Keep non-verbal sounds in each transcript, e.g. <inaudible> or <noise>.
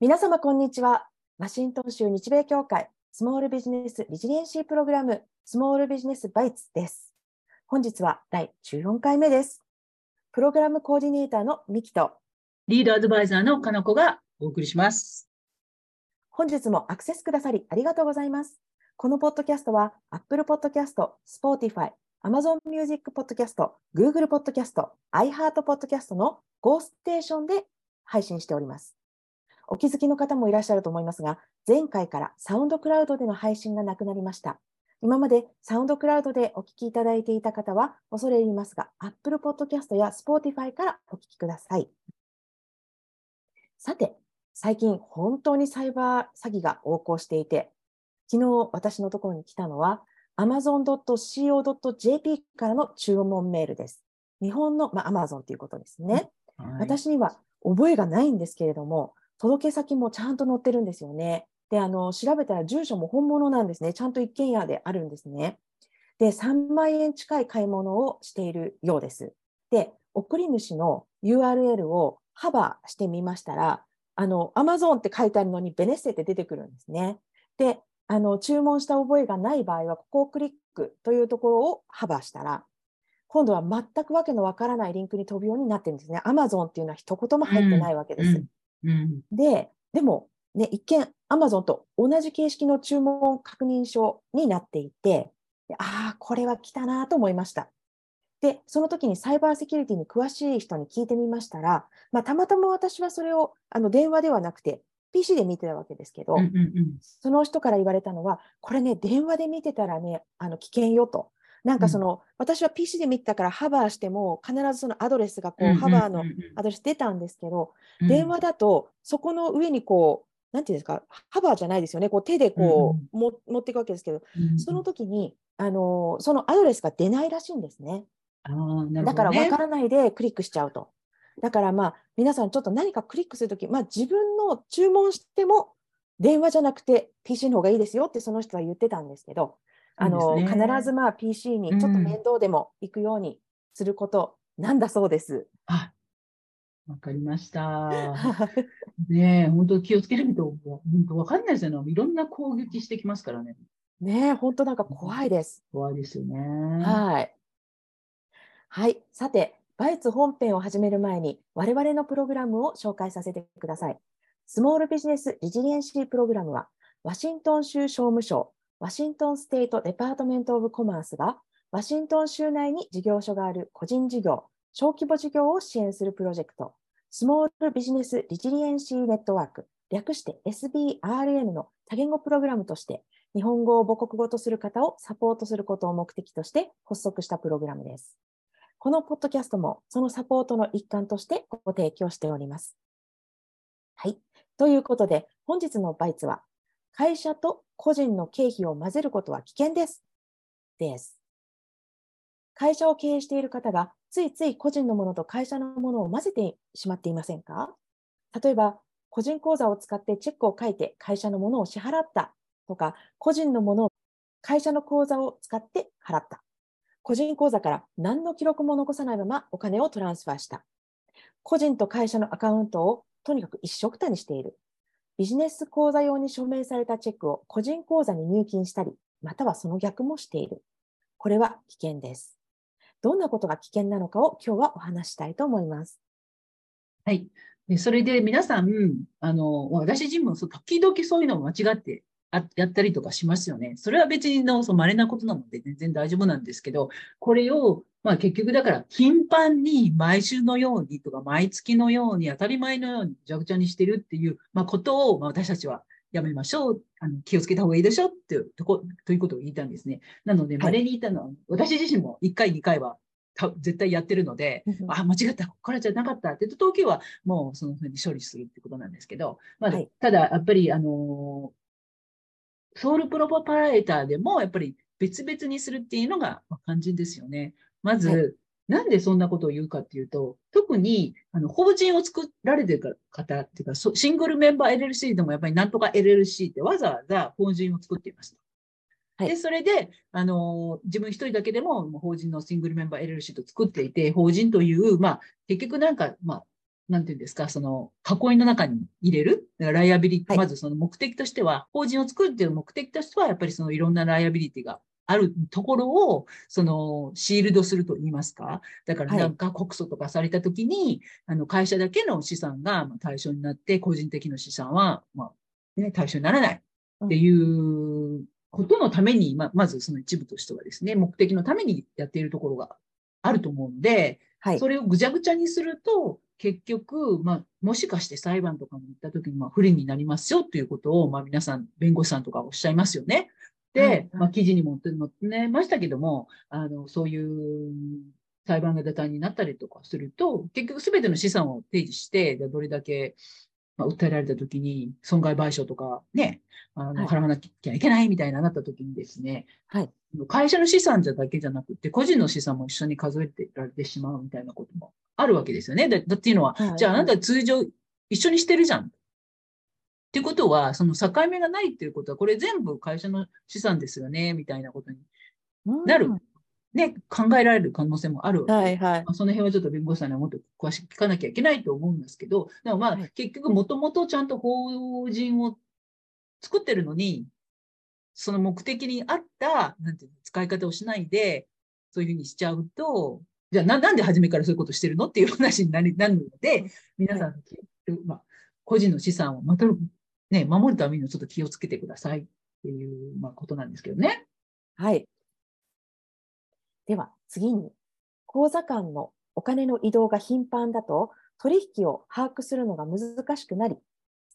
皆様こんにちは。ワシントン州日米協会スモールビジネスリジリエンシープログラムスモールビジネスバイツです。本日は第14回目です。プログラムコーディネーターのミキとリードアドバイザーのかなこがお送りします。本日もアクセスくださりありがとうございます。このポッドキャストは Apple Podcast、Spotify、Amazon Music Podcast、Google Podcast、iHeart Podcast の Go ステーションで配信しております。お気づきの方もいらっしゃると思いますが、前回からサウンドクラウドでの配信がなくなりました。今までサウンドクラウドでお聞きいただいていた方は、恐れ入りますが、Apple Podcast や Spotify からお聞きください。さて、最近本当にサイバー詐欺が横行していて、昨日私のところに来たのは amazon.co.jp からの注文メールです。日本の、まあ、Amazon ということですね、はい、私には覚えがないんですけれども、届け先もちゃんと載ってるんですよね。で、あの、調べたら住所も本物なんですね。ちゃんと一軒家であるんですね。で、3万円近い買い物をしているようです。で、送り主の URL をハバーしてみましたら、あの、Amazon って書いてあるのにベネッセって出てくるんですね。で、あの、注文した覚えがない場合は、ここをクリックというところをハバーしたら、今度は全くわけのわからないリンクに飛ぶようになってるんですね。Amazon っていうのは一言も入ってないわけです。うんうんうん、で、でも、ね、一見、アマゾンと同じ形式の注文確認書になっていて、ああ、これは来たなと思いました。で、その時にサイバーセキュリティに詳しい人に聞いてみましたら、まあ、たまたま私はそれをあの電話ではなくて、PC で見てたわけですけど、うんうんうん、その人から言われたのは、これね、電話で見てたらね、あの危険よと。なんかその、うん、私は PC で見てたからハバーしても必ずそのアドレスがこう、ハバーのアドレス出たんですけど、うん、電話だとそこの上にこうなんていうんですかハバーじゃないですよね。こう手でこう、も持っていくわけですけど、その時にあのそのアドレスが出ないらしいんですね。ね。だから分からないでクリックしちゃうと。だからまあ皆さんちょっと何かクリックするとき、まあ、自分の注文しても電話じゃなくて PC の方がいいですよってその人は言ってたんですけど、あの、ね、必ずまあ PC にちょっと面倒でも行くようにすることなんだそうです。うん、かりました。<laughs> ねえ、本当気をつけないと、本当わかんないですよね。いろんな攻撃してきますからね。ねえ、本当なんか怖いです。怖いですよね。はい。はい。さて、バイツ本編を始める前に、我々のプログラムを紹介させてください。スモールビジネスリジリエンシープログラムは、ワシントン州商務省、ワシントンステートデパートメント・オブ・コマースが、ワシントン州内に事業所がある個人事業、小規模事業を支援するプロジェクト、スモールビジネスリジリエンシーネットワーク、略して SBRN の多言語プログラムとして、日本語を母国語とする方をサポートすることを目的として発足したプログラムです。このポッドキャストもそのサポートの一環としてご提供しております。はい。ということで、本日のバイツは、会社と個人の経費を混ぜることは危険です。です。会社を経営している方がついつい個人のものと会社のものを混ぜてしまっていませんか？例えば、個人口座を使ってチェックを書いて会社のものを支払ったとか、個人のものを会社の口座を使って払った。個人口座から何の記録も残さないままお金をトランスファーした。個人と会社のアカウントをとにかく一緒くたにしている。ビジネス口座用に署名されたチェックを個人口座に入金したり、またはその逆もしている。これは危険です。どんなことが危険なのかを今日はお話したいと思います。はい。それで皆さん、あの、私自身も時々そういうのを間違ってあやったりとかしますよね。それは別にのそ稀なことなので全然大丈夫なんですけど、これを、まあ結局だから頻繁に毎週のようにとか毎月のように当たり前のようにじゃぐちゃにしてるっていう、まあ、ことを、まあ、私たちはやめましょう。あの気をつけた方がいいでしょっていうとこ、ということを言いたんですね。なので、稀に言ったのは、私自身も1回、2回は絶対やってるので、あ、間違った、ここからじゃなかったって言った時は、もうそのふうに処理するってことなんですけど、まあ、はい、ただ、やっぱり、あのソウルプロパラエーターでもやっぱり別々にするっていうのが肝心ですよね。まず、はい、なんでそんなことを言うかっていうと、特にあの法人を作られてる方っていうか、シングルメンバー LLC でもやっぱりなんとか LLC ってわざわざ法人を作っています。はいで、それで、あの、自分一人だけでも、法人のシングルメンバー LLC と作っていて、法人という、まあ、結局なんか、まあ、なんていうんですか、その、囲いの中に入れる？だからライアビリティ、はいまずその目的としては、法人を作るっていう目的としては、やっぱりそのいろんなライアビリティがあるところを、その、シールドすると言いますか？だからはいなんか告訴とかされたときに、あの、会社だけの資産がまあ対象になって、個人的な資産は、まあ、ね、対象にならないっていうことのために、まあ、まずその一部としてはですね、目的のためにやっているところがあると思うので、はい。それをぐちゃぐちゃにすると、結局、まあ、もしかして裁判とかに行った時に、まあ、不利になりますよということを、まあ、皆さん、弁護士さんとかおっしゃいますよね。で、はいまあ、記事にも載ってましたけども、あの、そういう裁判が打談になったりとかすると、結局すべての資産を提示して、でどれだけ、まあ、訴えられた時に損害賠償とかね、あの、はい払わなきゃいけないみたいななった時にですね、はい。会社の資産じゃだけじゃなくて、個人の資産も一緒に数えてられてしまうみたいなこともあるわけですよね。だだっていうのは、はいじゃああなた通常一緒にしてるじゃん。っていうことは、その境目がないっていうことは、これ全部会社の資産ですよね、みたいなことに、うんなるね、考えられる可能性もあるわけはいはい。まあその辺はちょっと弁護士さんにはもっと詳しく聞かなきゃいけないと思うんですけど、でもまあ、はい結局もともとちゃんと法人を作ってるのに、その目的に合った、なんていうの、使い方をしないで、そういうふうにしちゃうと、じゃあななんで初めからそういうことしてるのっていう話になりなるので、皆さん、まあ、個人の資産をまとる、ね、守るためにはちょっと気をつけてくださいっていう、まあ、ことなんですけどね。はい。では次に、口座間のお金の移動が頻繁だと、取引を把握するのが難しくなり、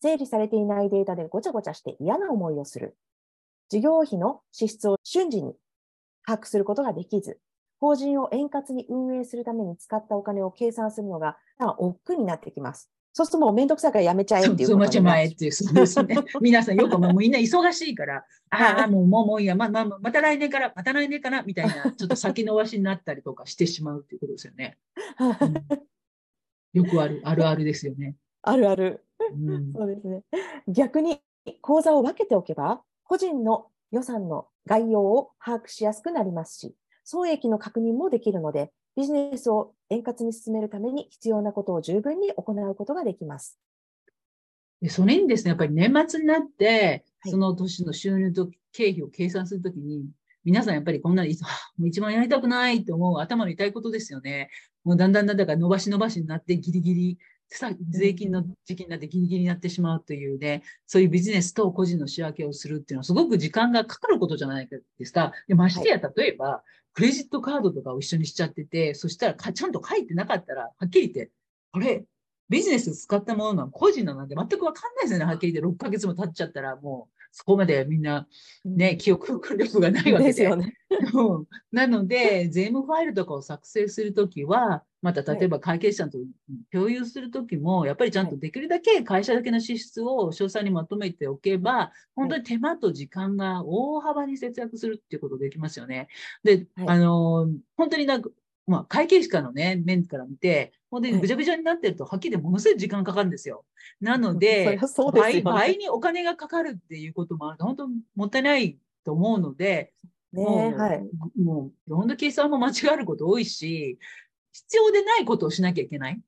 整理されていないデータでごちゃごちゃして嫌な思いをする。事業費の支出を瞬時に把握することができず、法人を円滑に運営するために使ったお金を計算するのが、億劫になってきます。そうするともうめんどくさいからやめちゃえっていうそう、待ちまえっていう、そうですね。<laughs> 皆さんよくもうみんな忙しいから、ああ、はいもう、もう、もういいや、ま、ま、また来年から、また来年から、みたいな、ちょっと先延ばしになったりとかしてしまうっていうことですよね。うんよくある、あるあるですよね。あるある。うんそうですね。逆に口座を分けておけば、個人の予算の概要を把握しやすくなりますし、損益の確認もできるので、ビジネスを円滑に進めるために必要なことを十分に行うことができます。で、それにですね、やっぱり年末になって、はいその年の収入と経費を計算するときに、皆さんやっぱりこんなに、あもう一番やりたくないと思う頭の痛いことですよね。もうだんだんだんだん伸ばし伸ばしになってギリギリ、さ税金の時期になってギリギリになってしまうというね、そういうビジネスと個人の仕分けをするっていうのはすごく時間がかかることじゃないですか。で、ましてや、例えば、クレジットカードとかを一緒にしちゃってて、そしたらちゃんと書いてなかったら、はっきり言って、あれ、ビジネス使ったものの？個人のなんて全くわかんないですよね。はっきり言って6ヶ月も経っちゃったらもうそこまでみんなね、記憶力がないわけで。ですよね。うんなので、税務ファイルとかを作成するときは、また例えば会計士さんと共有するときも、やっぱりちゃんとできるだけ会社だけの支出を詳細にまとめておけば、本当に手間と時間が大幅に節約するっていうことできますよね。で、はいあの、本当になんか、まあ、会計士からのね、面から見て、本当にはいぐちゃぐちゃになってると、はっきりものすごい時間かかるんですよ。なのそででね倍倍にお金がかかるっていうこともあると、本当もったいないと思うので、ねもう、はい。もう、本当計算も間違えること多いし、必要でないことをしなきゃいけない。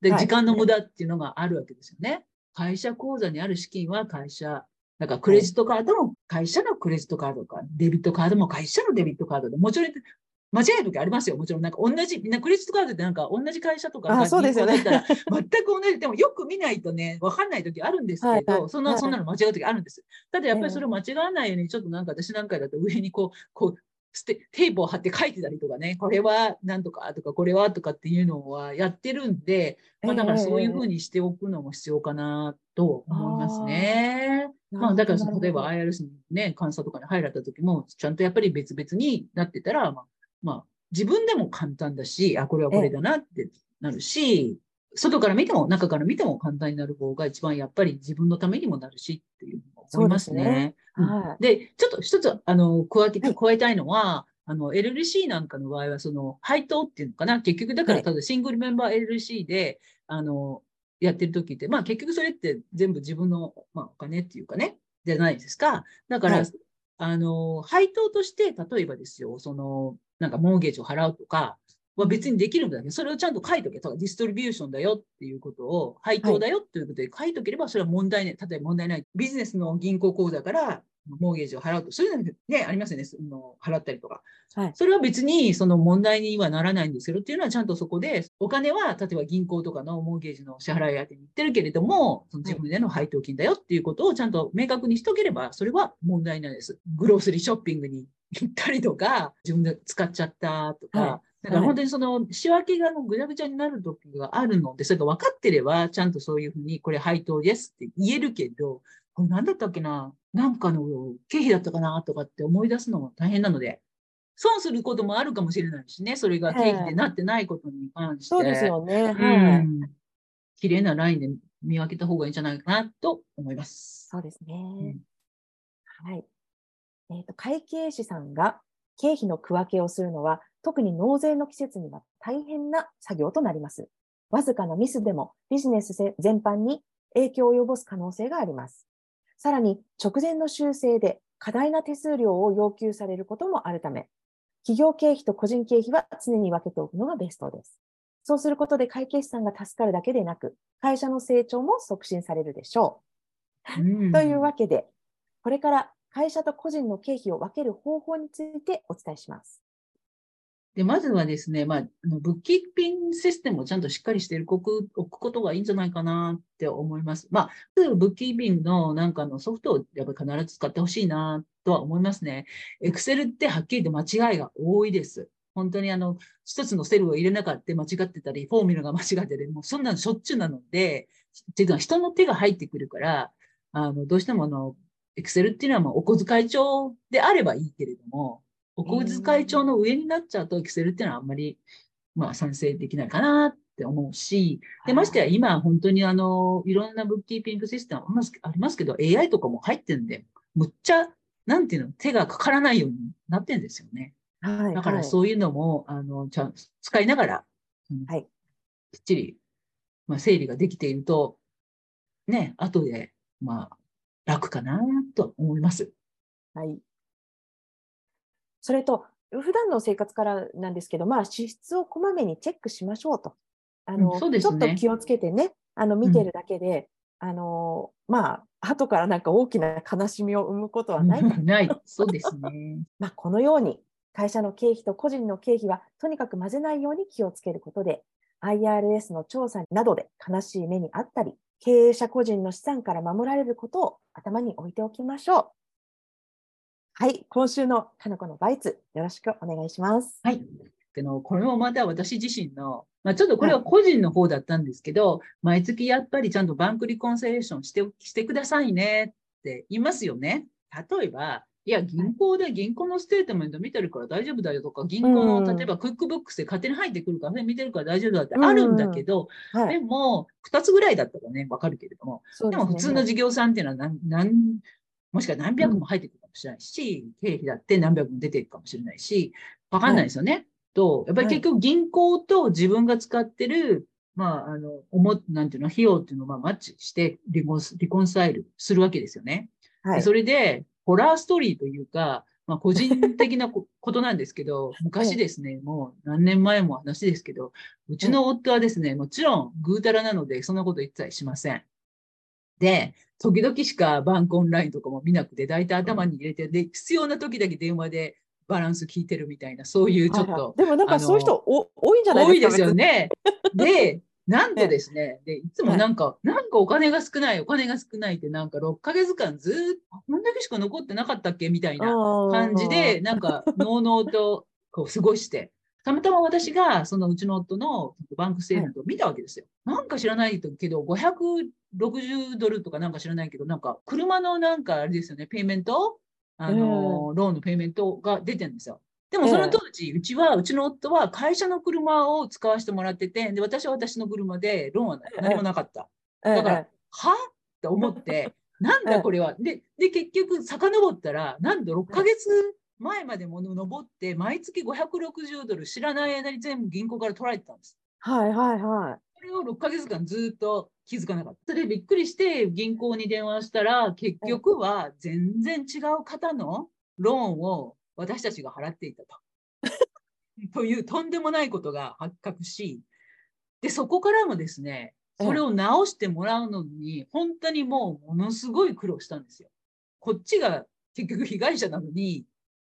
で、はい時間の無駄っていうのがあるわけですよね。会社口座にある資金は会社、だからクレジットカードも会社のクレジットカードか、デビットカードも会社のデビットカードで、もちろん間違える時ありますよ。もちろんなんか同じ、みんなクレジットカードってなんか同じ会社とかあそうですよね銀行だったら全く同じ。でもよく見ないとね、わかんない時あるんですけど、はいはいそんな、はいそんなの間違う時あるんです。ただやっぱりそれを間違わないように、ちょっとなんか私なんかだと上にこう、こう、ステテープを貼って書いてたりとかね、これはなんとかとか、これはとかっていうのはやってるんで、まあだからそういうふうにしておくのも必要かなと思いますね。まあだからその例えば IRS にね、監査とかに入られた時も、ちゃんとやっぱり別々になってたら、まあ、まあ自分でも簡単だし、あ、これはこれだなってなるし、外から見ても中から見ても簡単になる方が一番やっぱり自分のためにもなるしっていうのも思いますね。でちょっと一つ、あの、加えはい。加えたいのは、あの、LLC なんかの場合は、その、配当っていうのかな。結局、だから、はいただシングルメンバー LLC で、あの、やってる時って、まあ結局それって全部自分の、まあお金っていうかね、じゃないですか。だから、はい。あの、配当として、例えばですよ、その、なんかモーゲージを払うとか、は別にできるんだけど、それをちゃんと書いとけとか、ディストリビューションだよっていうことを、配当だよっていうことで書いとければ、それは問題ない。例えば問題ない。ビジネスの銀行口座からモーゲージを払うと、そういうのね、ありますよね。その払ったりとか。はい、それは別にその問題にはならないんですけどっていうのはちゃんとそこで、お金は例えば銀行とかのモーゲージの支払い当てに行ってるけれども、その自分での配当金だよっていうことをちゃんと明確にしとければ、それは問題ないです。グロースリーショッピングに行ったりとか、自分で使っちゃったとか、はいだから本当にその仕分けがぐちゃぐちゃになる時があるので、それが分かってれば、ちゃんとそういうふうに、これ配当ですって言えるけど、これ何だったっけななんかの経費だったかなとかって思い出すのも大変なので、損することもあるかもしれないしね、それが経費でなってないことに関して。そうですよね。はい。綺麗なラインで見分けた方がいいんじゃないかなと思います。そうですね。うん、はい。えっ、ー、と、会計士さんが経費の区分けをするのは、特に納税の季節には大変な作業となります。わずかなミスでもビジネス全般に影響を及ぼす可能性があります。さらに直前の修正で過大な手数料を要求されることもあるため、企業経費と個人経費は常に分けておくのがベストです。そうすることで会計士さんが助かるだけでなく、会社の成長も促進されるでしょう。というわけで、これから会社と個人の経費を分ける方法についてお伝えします。で、まずはですね、まあ、ブッキーピンシステムをちゃんとしっかりしておくおくことがいいんじゃないかなって思います。まあ、ブッキーピンのなんかのソフトをやっぱり必ず使ってほしいなとは思いますね。Excel ってはっきり言って間違いが多いです。本当にあの、一つのセルを入れなかった間違ってたり、フォーミュラが間違ってたり、もうそんなのしょっちゅうなので、っていうのは人の手が入ってくるから、あの、どうしてもあの、Excel っていうのはまあお小遣い帳であればいいけれども、お小遣い帳の上になっちゃうと、エクセルっていうのはあんまり、まあ、賛成できないかなって思うし、で、ましてや今、本当にあの、いろんなブッキーピングシステムありますけど、AI とかも入ってるんで、むっちゃ、なんていうの、手がかからないようになってるんですよね。はい、だからそういうのも、あの、ちゃん使いながら、はい、きっちり、まあ、整理ができていると、ね、後で、まあ、楽かなと思います。はい。それと、普段の生活からなんですけど、まあ、支出をこまめにチェックしましょうと。あの、うんね、ちょっと気をつけてね、あの、見てるだけで、うん、あの、まあ、後からなんか大きな悲しみを生むことはない。ない。そうですね。<laughs> まあ、このように、会社の経費と個人の経費はとにかく混ぜないように気をつけることで、IRS の調査などで悲しい目にあったり、経営者個人の資産から守られることを頭に置いておきましょう。はい、今週のかのこのバイツ、よろしくお願いします。はい。でのこれもまた私自身の、まあ、ちょっとこれは個人の方だったんですけど、はい、毎月やっぱりちゃんと bank reconciliation してしてくださいねって言いますよね。例えば、いや、銀行で銀行の statement 見てるから大丈夫だよとか、銀行の、例えば QuickBooks で勝手に入ってくるからね、見てるから大丈夫だってあるんだけど、はい、でも、2つぐらいだったらね、わかるけれども、でね、でも普通の事業さんっていうのは何、何もしくは何百も入ってくるかもしれないし、経費だって何百も出てるかもしれないし、わかんないですよね。はい、と、やっぱり結局銀行と自分が使ってる、まあ、あの、思、なんていうの、費用っていうのをまあマッチしてリコン、リコンサイルするわけですよね。はい。それで、ホラーストーリーというか、まあ、個人的なこ <laughs> となんですけど、昔ですね、もう何年前も話ですけど、うちの夫はですね、もちろんぐうたらなので、そんなこと言ったりしません。で、時々しか bank online とかも見なくて、大体頭に入れて、で、必要な時だけ電話で balance 聞いてるみたいな、そういうちょっと。はいはい、でもなんかそういう人お多いんじゃないですか多いですよね。で、なんとですね、で、いつもなんか、はい、なんかお金が少ない、お金が少ないってなんか6ヶ月間ずっと、こんだけしか残ってなかったっけ？みたいな感じで、なんか、のうのうとこう過ごして、たまたま私が、そのうちの夫の bank statement を見たわけですよ。なんか知らないけど、560ドルとかなんか知らないけど、なんか車のなんかあれですよね、 payment？あの、ローンのペイメントが出てるんですよ。でもその当時、うちは、うちの夫は会社の車を使わせてもらってて、で、私は私の車で、ローンは何もなかった。だから、は？って思って、<laughs> なんだこれは。で、で、結局、遡ったら、なんと6ヶ月前までもの登って、毎月560ドル知らない間に全部銀行から取られてたんです。はいはいはい。それを6ヶ月間ずっと気づかなかった。それでびっくりして銀行に電話したら、結局は全然違う方のローンを私たちが払っていたと。<laughs> というとんでもないことが発覚し、で、そこからもですね、それを直してもらうのに、本当にもうものすごい苦労したんですよ。こっちが結局被害者なのに、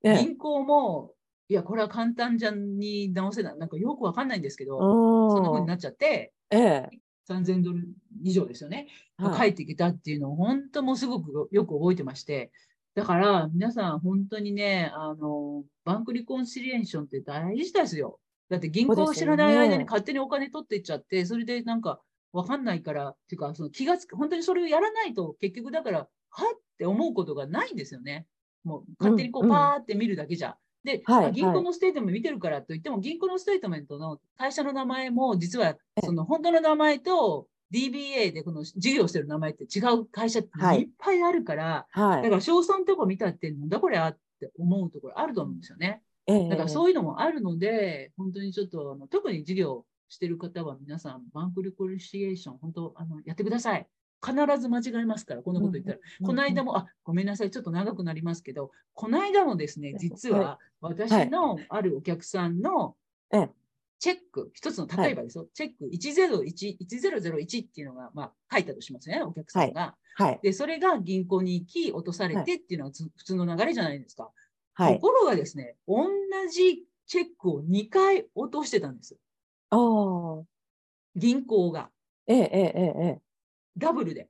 銀行も、いや、これは簡単じゃに直せない。なんかよくわかんないんですけど、そんな風になっちゃって、ええ、3000ドル以上ですよね。はい、帰ってきたっていうのを本当もすごくよく覚えてまして、だから皆さん本当にね、あの、 bank reconciliation って大事ですよ。だって銀行が知らない間に勝手にお金取っていっちゃって、それでなんかわかんないから、っていうか、その気がつく、本当にそれをやらないと結局だから、はって思うことがないんですよね。もう勝手にこうパーって見るだけじゃ。で、はい、銀行の statement 見てるからといっても、銀行の statement の会社の名前も、実は、その本当の名前と DBA でこの事業してる名前って違う会社っていっぱいあるから、はい、だから賞賛とか見たってなんだこれあって思うところあると思うんですよね。だからそういうのもあるので、本当にちょっとあの特に事業してる方は皆さん、バンクリコリシエーション、本当あのやってください。必ず間違えますから、こんなこと言ったら。うん、この間も、あ、ごめんなさい、ちょっと長くなりますけど、この間もですね、実は私のあるお客さんのチェック、一つの、例えばですよ、はい、チェック101、1001っていうのが、まあ、書いたとしますね、お客さんが。はい、で、それが銀行に行き、落とされてっていうのは、普通の流れじゃないですか。はい、ところがですね、同じチェックを2回落としてたんです。ああ。銀行が。ええ、ええ、ええ。ダブルで。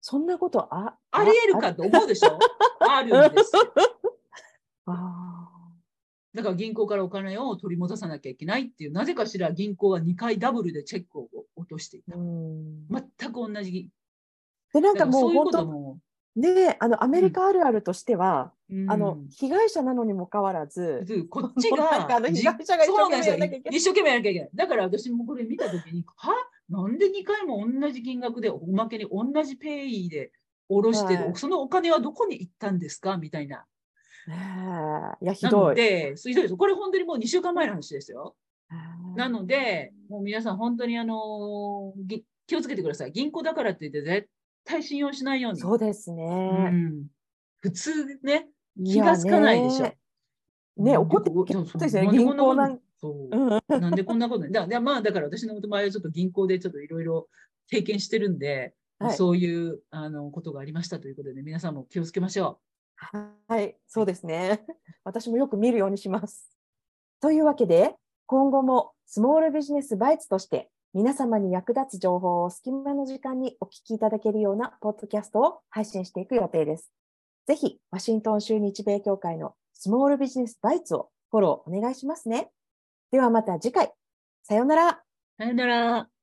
そんなことあありえるかと思うでしょ？<laughs> あるんですよ。<laughs> あだから銀行からお金を取り戻さなきゃいけないっていう、なぜかしら銀行は2回ダブルでチェックを落としていた。全く同じ。で、なんかもう本当で、あのアメリカあるあるとしては、うん、あの被害者なのにもかかわらず、こっちが <laughs> あの被害者が一生懸命やらなきゃいけない。一生懸命やらなきゃいけない。だから私もこれ見たときに、は？なんで2回も同じ金額で、おまけに同じペイで下ろして、はい、そのお金はどこに行ったんですか？みたいな。いや、ひどい。で、ひどいです。これ本当にもう2週間前の話ですよ。なので、もう皆さん本当にあの気をつけてください。銀行だからって言って絶対信用しないように。そうですね。うん、普通ね、気がつかないでしょ。ね、怒ってそうですね、銀行なんそう。なんでこんなことだだまあ、だから私の場合はちょっと銀行でちょっといろいろ経験してるんで、はい、そういうあのことがありましたということで、皆さんも気をつけましょう。はい、そうですね。<laughs> 私もよく見るようにします。というわけで、今後もスモールビジネスバイツとして皆様に役立つ情報を隙間の時間にお聞きいただけるようなポッドキャストを配信していく予定です。ぜひ、ワシントン州日米協会のスモールビジネスバイツをフォローお願いしますね。ではまた次回。さよなら。さよなら。